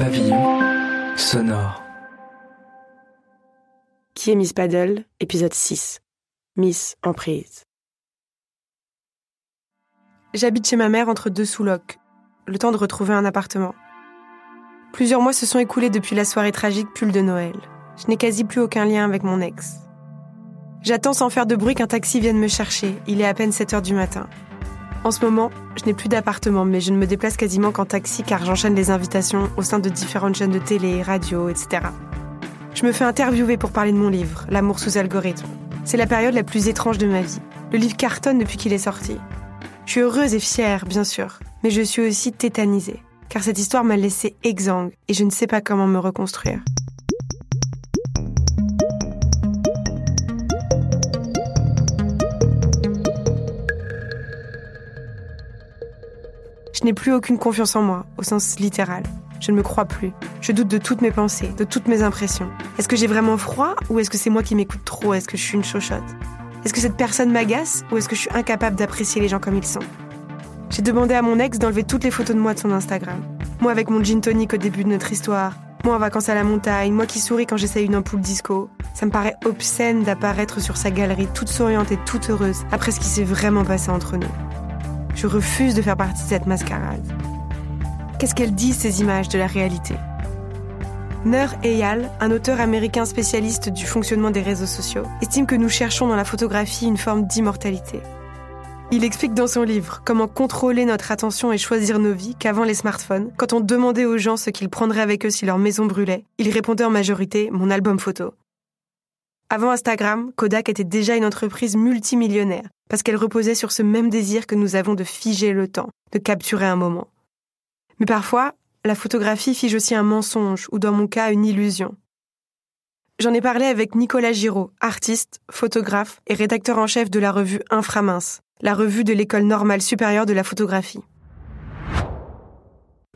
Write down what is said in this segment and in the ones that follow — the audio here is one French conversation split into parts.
Pavillon sonore. Qui est Miss Paddle Épisode 6. Miss Emprise. J'habite chez ma mère entre deux sous-locs, le temps de retrouver un appartement. Plusieurs mois se sont écoulés depuis la soirée tragique pull de Noël. Je n'ai quasi plus aucun lien avec mon ex. J'attends sans faire de bruit qu'un taxi vienne me chercher. Il est à peine 7 heures du matin. En ce moment, je n'ai plus d'appartement, mais je ne me déplace quasiment qu'en taxi car j'enchaîne les invitations au sein de différentes chaînes de télé, radio, etc. Je me fais interviewer pour parler de mon livre, L'amour sous algorithme. C'est la période la plus étrange de ma vie. Le livre cartonne depuis qu'il est sorti. Je suis heureuse et fière, bien sûr, mais je suis aussi tétanisée, car cette histoire m'a laissé exsangue et je ne sais pas comment me reconstruire. Je n'ai plus aucune confiance en moi, au sens littéral. Je ne me crois plus. Je doute de toutes mes pensées, de toutes mes impressions. Est-ce que j'ai vraiment froid ou est-ce que c'est moi qui m'écoute trop Est-ce que je suis une chochotte? Est-ce que cette personne m'agace ou est-ce que je suis incapable d'apprécier les gens comme ils sont? J'ai demandé à mon ex d'enlever toutes les photos de moi de son Instagram. Moi avec mon gin tonic au début de notre histoire. Moi en vacances à la montagne. Moi qui souris quand j'essaye une ampoule disco. Ça me paraît obscène d'apparaître sur sa galerie toute souriante et toute heureuse après ce qui s'est vraiment passé entre nous. Je refuse de faire partie de cette mascarade. Qu'est-ce qu'elles disent ces images de la réalité? Nur Eyal, un auteur américain spécialiste du fonctionnement des réseaux sociaux, estime que nous cherchons dans la photographie une forme d'immortalité. Il explique dans son livre comment contrôler notre attention et choisir nos vies qu'avant les smartphones, quand on demandait aux gens ce qu'ils prendraient avec eux si leur maison brûlait, ils répondaient en majorité mon album photo. Avant Instagram, Kodak était déjà une entreprise multimillionnaire parce qu'elle reposait sur ce même désir que nous avons de figer le temps, de capturer un moment. Mais parfois, la photographie fige aussi un mensonge ou dans mon cas une illusion. J'en ai parlé avec Nicolas Giraud, artiste, photographe et rédacteur en chef de la revue Inframince, la revue de l'école normale supérieure de la photographie.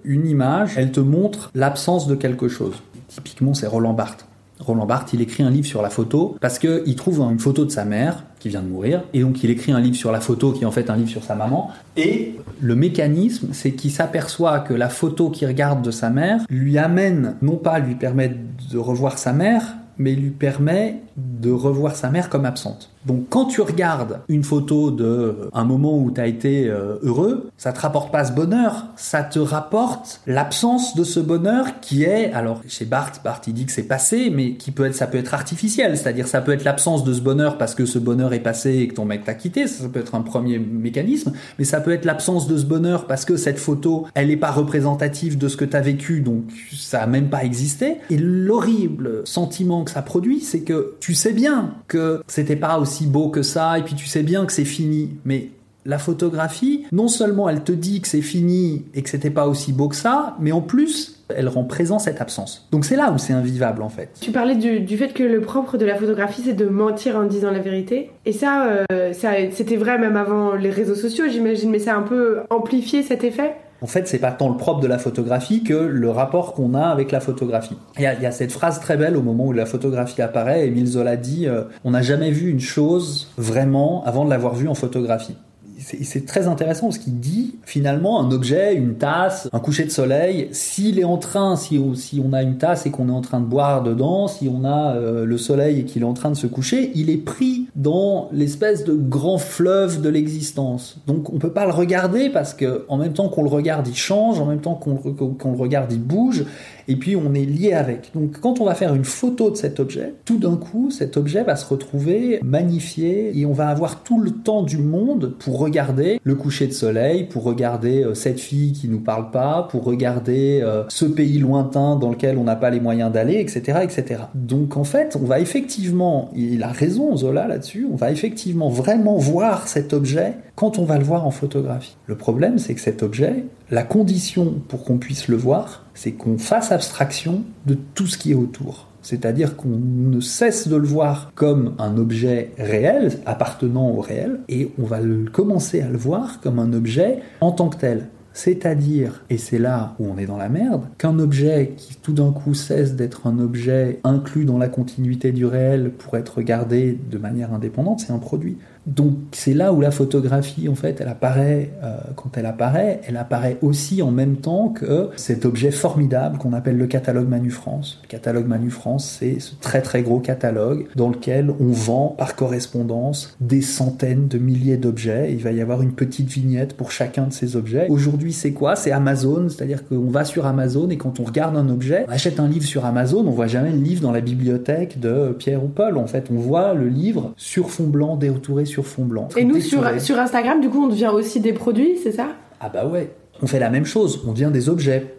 Une image, elle te montre l'absence de quelque chose. Typiquement, c'est Roland Barthes. Roland Barthes, il écrit un livre sur la photo parce qu'il trouve une photo de sa mère qui vient de mourir et donc il écrit un livre sur la photo qui est en fait un livre sur sa maman et le mécanisme c'est qu'il s'aperçoit que la photo qu'il regarde de sa mère lui amène non pas lui permet de revoir sa mère mais lui permet de revoir sa mère comme absente. Donc quand tu regardes une photo de euh, un moment où tu as été euh, heureux, ça te rapporte pas ce bonheur, ça te rapporte l'absence de ce bonheur qui est alors chez Barthes, Barthes il dit que c'est passé mais qui peut être ça peut être artificiel, c'est-à-dire ça peut être l'absence de ce bonheur parce que ce bonheur est passé et que ton mec t'a quitté, ça, peut être un premier mécanisme, mais ça peut être l'absence de ce bonheur parce que cette photo, elle est pas représentative de ce que tu as vécu donc ça a même pas existé. Et l'horrible sentiment que ça produit, c'est que tu sais bien que c'était pas aussi beau que ça, et puis tu sais bien que c'est fini. Mais la photographie, non seulement elle te dit que c'est fini et que c'était pas aussi beau que ça, mais en plus, elle rend présent cette absence. Donc c'est là où c'est invivable en fait. Tu parlais du, fait que le propre de la photographie c'est de mentir en disant la vérité. Et ça, euh, ça c'était vrai même avant les réseaux sociaux j'imagine, mais ça a un peu amplifié cet effet en fait, c'est pas tant le propre de la photographie que le rapport qu'on a avec la photographie. Il y, a, cette phrase très belle au moment où la photographie apparaît. Émile Zola dit euh, On n'a jamais vu une chose vraiment avant de l'avoir vue en photographie c'est très intéressant parce qu'il dit finalement un objet, une tasse, un coucher de soleil, s'il est en train, si on, a une tasse et qu'on est en train de boire dedans, si on a euh, le soleil et qu'il est en train de se coucher, il est pris dans l'espèce de grand fleuve de l'existence. Donc on peut pas le regarder parce que en même temps qu'on le regarde, il change, en même temps qu'on le regarde, il bouge et puis on est lié avec. Donc quand on va faire une photo de cet objet, tout d'un coup, cet objet va se retrouver magnifié et on va avoir tout le temps du monde pour regarder le coucher de soleil, pour regarder euh, cette fille qui nous parle pas, pour regarder euh, ce pays lointain dans lequel on n'a pas les moyens d'aller, etc., etc. Donc en fait, on va effectivement, il a raison Zola là-dessus, on va effectivement vraiment voir cet objet quand on va le voir en photographie. Le problème, c'est que cet objet, la condition pour qu'on puisse le voir, c'est qu'on fasse abstraction de tout ce qui est autour. C'est-à-dire qu'on ne cesse de le voir comme un objet réel, appartenant au réel, et on va commencer à le voir comme un objet en tant que tel. C'est-à-dire, et c'est là où on est dans la merde, qu'un objet qui tout d'un coup cesse d'être un objet inclus dans la continuité du réel pour être regardé de manière indépendante, c'est un produit. Donc c'est là où la photographie, en fait, elle apparaît, euh, quand elle apparaît, elle apparaît aussi en même temps que cet objet formidable qu'on appelle le catalogue Manu France. Le catalogue Manu France, c'est ce très très gros catalogue dans lequel on vend par correspondance des centaines de milliers d'objets. Il va y avoir une petite vignette pour chacun de ces objets. Aujourd'hui, c'est quoi? C'est Amazon, c'est-à-dire qu'on va sur Amazon et quand on regarde un objet, on achète un livre sur Amazon, on voit jamais le livre dans la bibliothèque de Pierre ou Paul. En fait, on voit le livre sur fond blanc, détouré sur fond blanc. Et nous, sur, sur Instagram, du coup, on devient aussi des produits, c'est ça? Ah bah ouais, on fait la même chose, on devient des objets.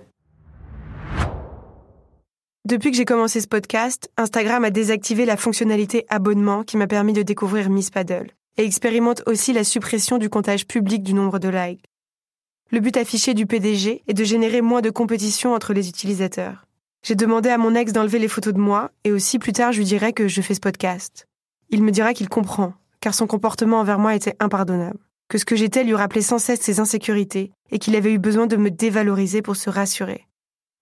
Depuis que j'ai commencé ce podcast, Instagram a désactivé la fonctionnalité abonnement qui m'a permis de découvrir Miss Paddle et expérimente aussi la suppression du comptage public du nombre de likes. Le but affiché du PDG est de générer moins de compétition entre les utilisateurs. J'ai demandé à mon ex d'enlever les photos de moi et aussi plus tard je lui dirai que je fais ce podcast. Il me dira qu'il comprend, car son comportement envers moi était impardonnable, que ce que j'étais lui rappelait sans cesse ses insécurités et qu'il avait eu besoin de me dévaloriser pour se rassurer.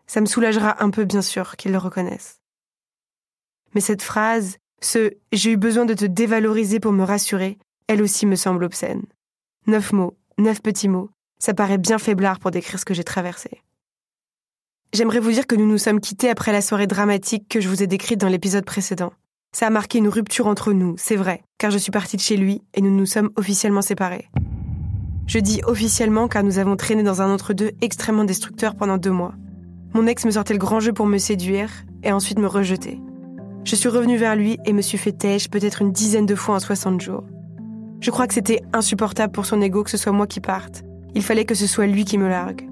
Ça me soulagera un peu bien sûr qu'il le reconnaisse. Mais cette phrase, ce j'ai eu besoin de te dévaloriser pour me rassurer, elle aussi me semble obscène. Neuf mots, neuf petits mots, ça paraît bien faiblard pour décrire ce que j'ai traversé. J'aimerais vous dire que nous nous sommes quittés après la soirée dramatique que je vous ai décrite dans l'épisode précédent. Ça a marqué une rupture entre nous, c'est vrai, car je suis partie de chez lui et nous nous sommes officiellement séparés. Je dis officiellement car nous avons traîné dans un entre-deux extrêmement destructeur pendant deux mois. Mon ex me sortait le grand jeu pour me séduire et ensuite me rejeter. Je suis revenue vers lui et me suis fait têche peut-être une dizaine de fois en 60 jours. Je crois que c'était insupportable pour son ego que ce soit moi qui parte, il fallait que ce soit lui qui me largue.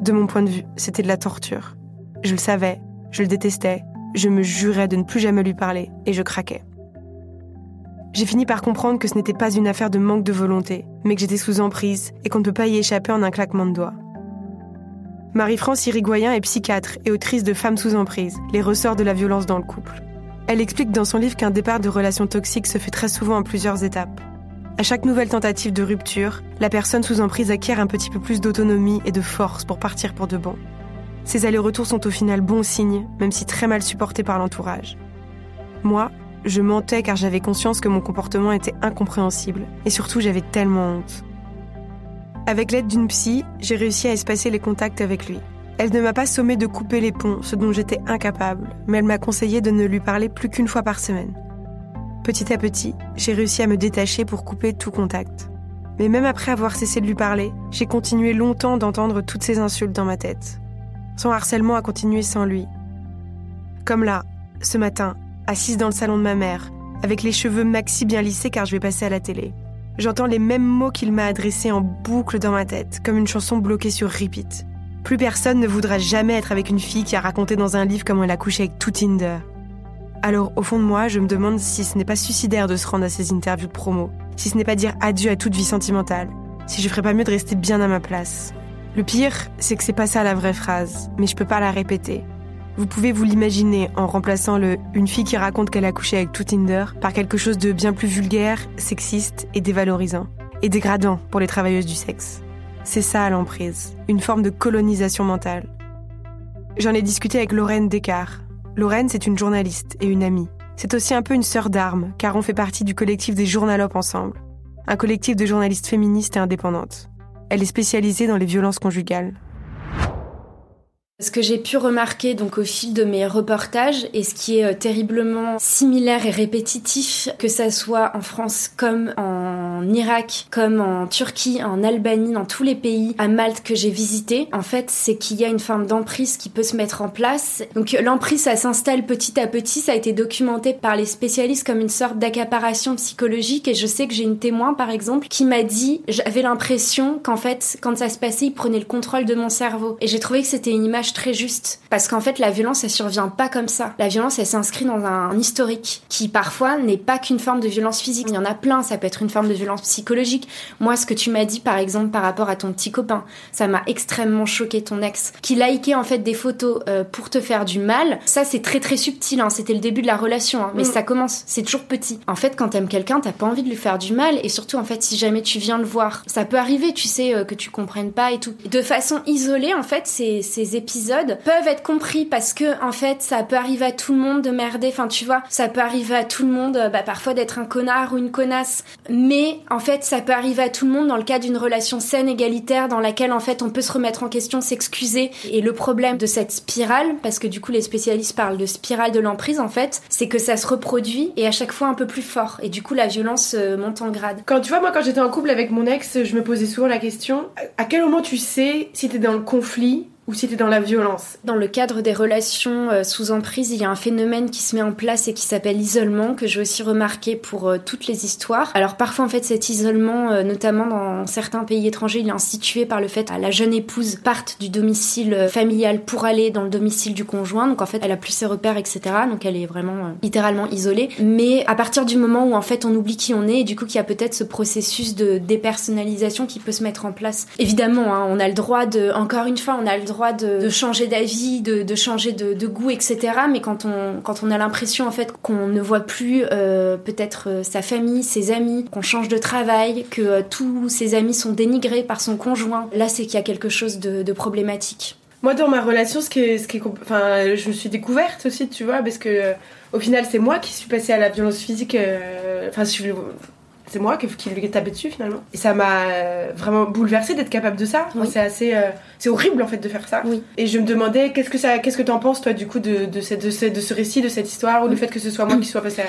De mon point de vue, c'était de la torture. Je le savais, je le détestais, je me jurais de ne plus jamais lui parler, et je craquais. J'ai fini par comprendre que ce n'était pas une affaire de manque de volonté, mais que j'étais sous emprise et qu'on ne peut pas y échapper en un claquement de doigts. Marie-France Irigoyen est psychiatre et autrice de Femmes sous emprise, les ressorts de la violence dans le couple. Elle explique dans son livre qu'un départ de relation toxique se fait très souvent en plusieurs étapes. À chaque nouvelle tentative de rupture, la personne sous emprise acquiert un petit peu plus d'autonomie et de force pour partir pour de bon. Ces allers-retours sont au final bons signes, même si très mal supportés par l'entourage. Moi, je mentais car j'avais conscience que mon comportement était incompréhensible, et surtout j'avais tellement honte. Avec l'aide d'une psy, j'ai réussi à espacer les contacts avec lui. Elle ne m'a pas sommé de couper les ponts, ce dont j'étais incapable, mais elle m'a conseillé de ne lui parler plus qu'une fois par semaine. Petit à petit, j'ai réussi à me détacher pour couper tout contact. Mais même après avoir cessé de lui parler, j'ai continué longtemps d'entendre toutes ces insultes dans ma tête. Son harcèlement a continué sans lui. Comme là, ce matin, assise dans le salon de ma mère, avec les cheveux maxi bien lissés car je vais passer à la télé. J'entends les mêmes mots qu'il m'a adressés en boucle dans ma tête, comme une chanson bloquée sur repeat. Plus personne ne voudra jamais être avec une fille qui a raconté dans un livre comment elle a couché avec tout Tinder. Alors au fond de moi, je me demande si ce n'est pas suicidaire de se rendre à ces interviews promo, si ce n'est pas dire adieu à toute vie sentimentale, si je ferais pas mieux de rester bien à ma place. Le pire, c'est que c'est pas ça la vraie phrase, mais je peux pas la répéter. Vous pouvez vous l'imaginer en remplaçant le une fille qui raconte qu'elle a couché avec tout Tinder par quelque chose de bien plus vulgaire, sexiste et dévalorisant, et dégradant pour les travailleuses du sexe. C'est ça l'emprise, une forme de colonisation mentale. J'en ai discuté avec Lorraine Descartes, Lorraine, c'est une journaliste et une amie. C'est aussi un peu une sœur d'armes, car on fait partie du collectif des Journalopes ensemble, un collectif de journalistes féministes et indépendantes. Elle est spécialisée dans les violences conjugales. Ce que j'ai pu remarquer donc au fil de mes reportages et ce qui est euh, terriblement similaire et répétitif, que ça soit en France comme en Irak, comme en Turquie, en Albanie, dans tous les pays, à Malte que j'ai visité, en fait, c'est qu'il y a une forme d'emprise qui peut se mettre en place. Donc l'emprise, ça s'installe petit à petit, ça a été documenté par les spécialistes comme une sorte d'accaparation psychologique et je sais que j'ai une témoin par exemple qui m'a dit, j'avais l'impression qu'en fait, quand ça se passait, il prenait le contrôle de mon cerveau et j'ai trouvé que c'était une image très juste. Parce qu'en fait, la violence, elle survient pas comme ça. La violence, elle s'inscrit dans un historique qui parfois n'est pas qu'une forme de violence physique. Il y en a plein. Ça peut être une forme de violence violence psychologique. Moi, ce que tu m'as dit, par exemple, par rapport à ton petit copain, ça m'a extrêmement choqué, ton ex, qui likait en fait des photos euh, pour te faire du mal. Ça, c'est très très subtil. Hein. C'était le début de la relation, hein. mais mm. ça commence. C'est toujours petit. En fait, quand t'aimes quelqu'un, t'as pas envie de lui faire du mal, et surtout, en fait, si jamais tu viens le voir, ça peut arriver, tu sais, euh, que tu comprennes pas et tout. De façon isolée, en fait, ces, ces épisodes peuvent être compris parce que, en fait, ça peut arriver à tout le monde de merder. Enfin, tu vois, ça peut arriver à tout le monde, euh, bah, parfois d'être un connard ou une connasse. Mais, en fait, ça peut arriver à tout le monde dans le cas d'une relation saine, égalitaire, dans laquelle, en fait, on peut se remettre en question, s'excuser. Et le problème de cette spirale, parce que du coup, les spécialistes parlent de spirale de l'emprise, en fait, c'est que ça se reproduit et à chaque fois un peu plus fort. Et du coup, la violence euh, monte en grade. Quand tu vois, moi, quand j'étais en couple avec mon ex, je me posais souvent la question à quel moment tu sais si t'es dans le conflit ou si dans la violence Dans le cadre des relations euh, sous emprise, il y a un phénomène qui se met en place et qui s'appelle l'isolement, que j'ai aussi remarqué pour euh, toutes les histoires. Alors parfois, en fait, cet isolement, euh, notamment dans certains pays étrangers, il est institué par le fait que la jeune épouse parte du domicile familial pour aller dans le domicile du conjoint. Donc en fait, elle a plus ses repères, etc. Donc elle est vraiment littéralement isolée. Mais à partir du moment où en fait on oublie qui on est, et du coup qu'il y a peut-être ce processus de dépersonnalisation qui peut se mettre en place. Évidemment, hein, on a le droit de, encore une fois, on a le droit de, changer d'avis, de, changer de, goût, etc. Mais quand on, quand on a l'impression en fait qu'on ne voit plus euh, peut-être euh, sa famille, ses amis, qu'on change de travail, que euh, tous ses amis sont dénigrés par son conjoint, là c'est qu'il y a quelque chose de, problématique. Moi, dans ma relation, ce qui ce qui enfin, je me suis découverte aussi, tu vois, parce que au final, c'est moi qui suis passée à la violence physique. Enfin, c'est moi qui, qui lui ai tapé dessus finalement. Et ça m'a vraiment bouleversée d'être capable de ça. C'est assez, euh, c'est horrible en fait de faire ça. Oui. Et je me demandais qu'est-ce que ça, qu'est-ce que t'en penses toi du coup de, de, cette, de, ce, récit, de cette histoire ou le fait que ce soit moi qui soit passé à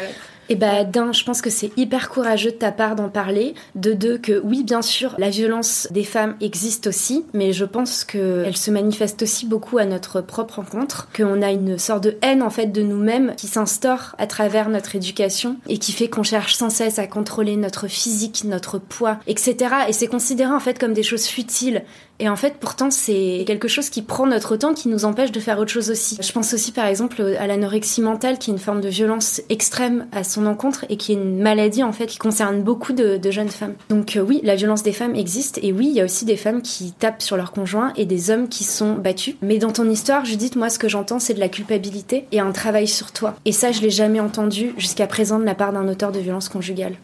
et bah d'un, je pense que c'est hyper courageux de ta part d'en parler. De deux, que oui, bien sûr, la violence des femmes existe aussi, mais je pense qu'elle se manifeste aussi beaucoup à notre propre rencontre, qu'on a une sorte de haine en fait de nous-mêmes qui s'instaure à travers notre éducation et qui fait qu'on cherche sans cesse à contrôler notre physique, notre poids, etc. Et c'est considéré en fait comme des choses futiles et en fait, pourtant, c'est quelque chose qui prend notre temps, qui nous empêche de faire autre chose aussi. Je pense aussi, par exemple, à l'anorexie mentale, qui est une forme de violence extrême à son encontre et qui est une maladie, en fait, qui concerne beaucoup de, jeunes femmes. Donc euh, oui, la violence des femmes existe. Et oui, il y a aussi des femmes qui tapent sur leur conjoint et des hommes qui sont battus. Mais dans ton histoire, Judith, moi, ce que j'entends, c'est de la culpabilité et un travail sur toi. Et ça, je l'ai jamais entendu jusqu'à présent de la part d'un auteur de violence conjugale.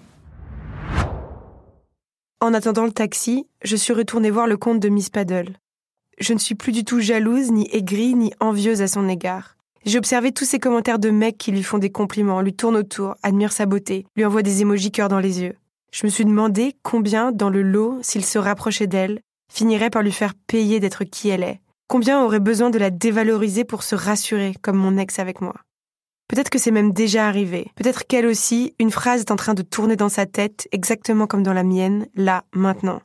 En attendant le taxi, je suis retournée voir le compte de Miss Paddle. Je ne suis plus du tout jalouse, ni aigrie, ni envieuse à son égard. J'ai observé tous ces commentaires de mecs qui lui font des compliments, lui tournent autour, admirent sa beauté, lui envoient des émojis cœur dans les yeux. Je me suis demandé combien, dans le lot, s'il se rapprochait d'elle, finirait par lui faire payer d'être qui elle est. Combien aurait besoin de la dévaloriser pour se rassurer, comme mon ex avec moi? Peut-être que c'est même déjà arrivé. Peut-être qu'elle aussi, une phrase est en train de tourner dans sa tête, exactement comme dans la mienne, là, maintenant.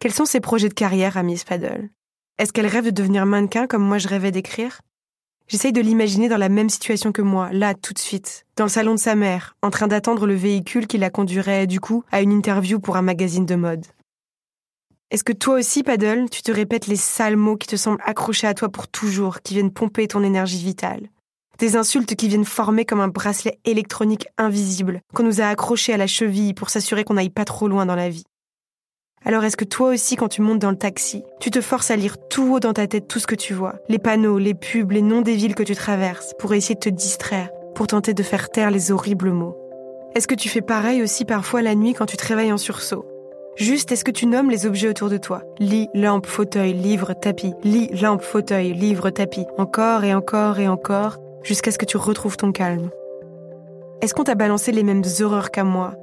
Quels sont ses projets de carrière à Miss Paddle Est-ce qu'elle rêve de devenir mannequin comme moi je rêvais d'écrire? J'essaye de l'imaginer dans la même situation que moi, là, tout de suite, dans le salon de sa mère, en train d'attendre le véhicule qui la conduirait, du coup, à une interview pour un magazine de mode. Est-ce que toi aussi, Paddle, tu te répètes les sales mots qui te semblent accrochés à toi pour toujours, qui viennent pomper ton énergie vitale? Des insultes qui viennent former comme un bracelet électronique invisible qu'on nous a accroché à la cheville pour s'assurer qu'on n'aille pas trop loin dans la vie. Alors est-ce que toi aussi, quand tu montes dans le taxi, tu te forces à lire tout haut dans ta tête tout ce que tu vois, les panneaux, les pubs, les noms des villes que tu traverses, pour essayer de te distraire, pour tenter de faire taire les horribles mots Est-ce que tu fais pareil aussi parfois la nuit quand tu te réveilles en sursaut? Juste, est-ce que tu nommes les objets autour de toi? Lit, lampe, fauteuil, livre, tapis. Lit, lampe, fauteuil, livre, tapis. Encore et encore et encore, jusqu'à ce que tu retrouves ton calme. Est-ce qu'on t'a balancé les mêmes horreurs qu'à moi?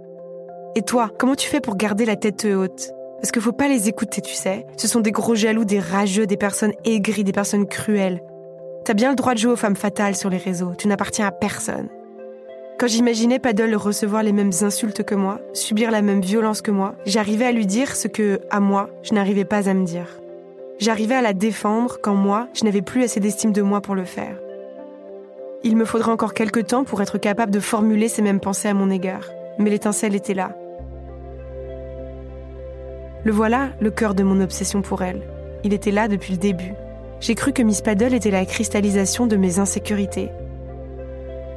Et toi, comment tu fais pour garder la tête haute? Parce qu'il faut pas les écouter, tu sais. Ce sont des gros jaloux, des rageux, des personnes aigries, des personnes cruelles. T'as bien le droit de jouer aux femmes fatales sur les réseaux, tu n'appartiens à personne. Quand j'imaginais Paddle recevoir les mêmes insultes que moi, subir la même violence que moi, j'arrivais à lui dire ce que, à moi, je n'arrivais pas à me dire. J'arrivais à la défendre quand moi, je n'avais plus assez d'estime de moi pour le faire. Il me faudra encore quelque temps pour être capable de formuler ces mêmes pensées à mon égard, mais l'étincelle était là. Le voilà, le cœur de mon obsession pour elle. Il était là depuis le début. J'ai cru que Miss Paddle était la cristallisation de mes insécurités.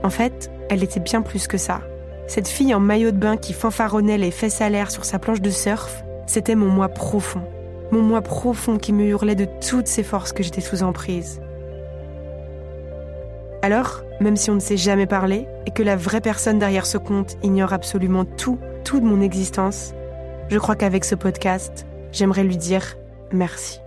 En fait, elle était bien plus que ça. cette fille en maillot de bain qui fanfaronnait les fesses à l'air sur sa planche de surf, c'était mon moi profond. Mon moi profond qui me hurlait de toutes ses forces que j'étais sous emprise. Alors, même si on ne s'est jamais parlé et que la vraie personne derrière ce compte ignore absolument tout, tout de mon existence, je crois qu'avec ce podcast, j'aimerais lui dire merci.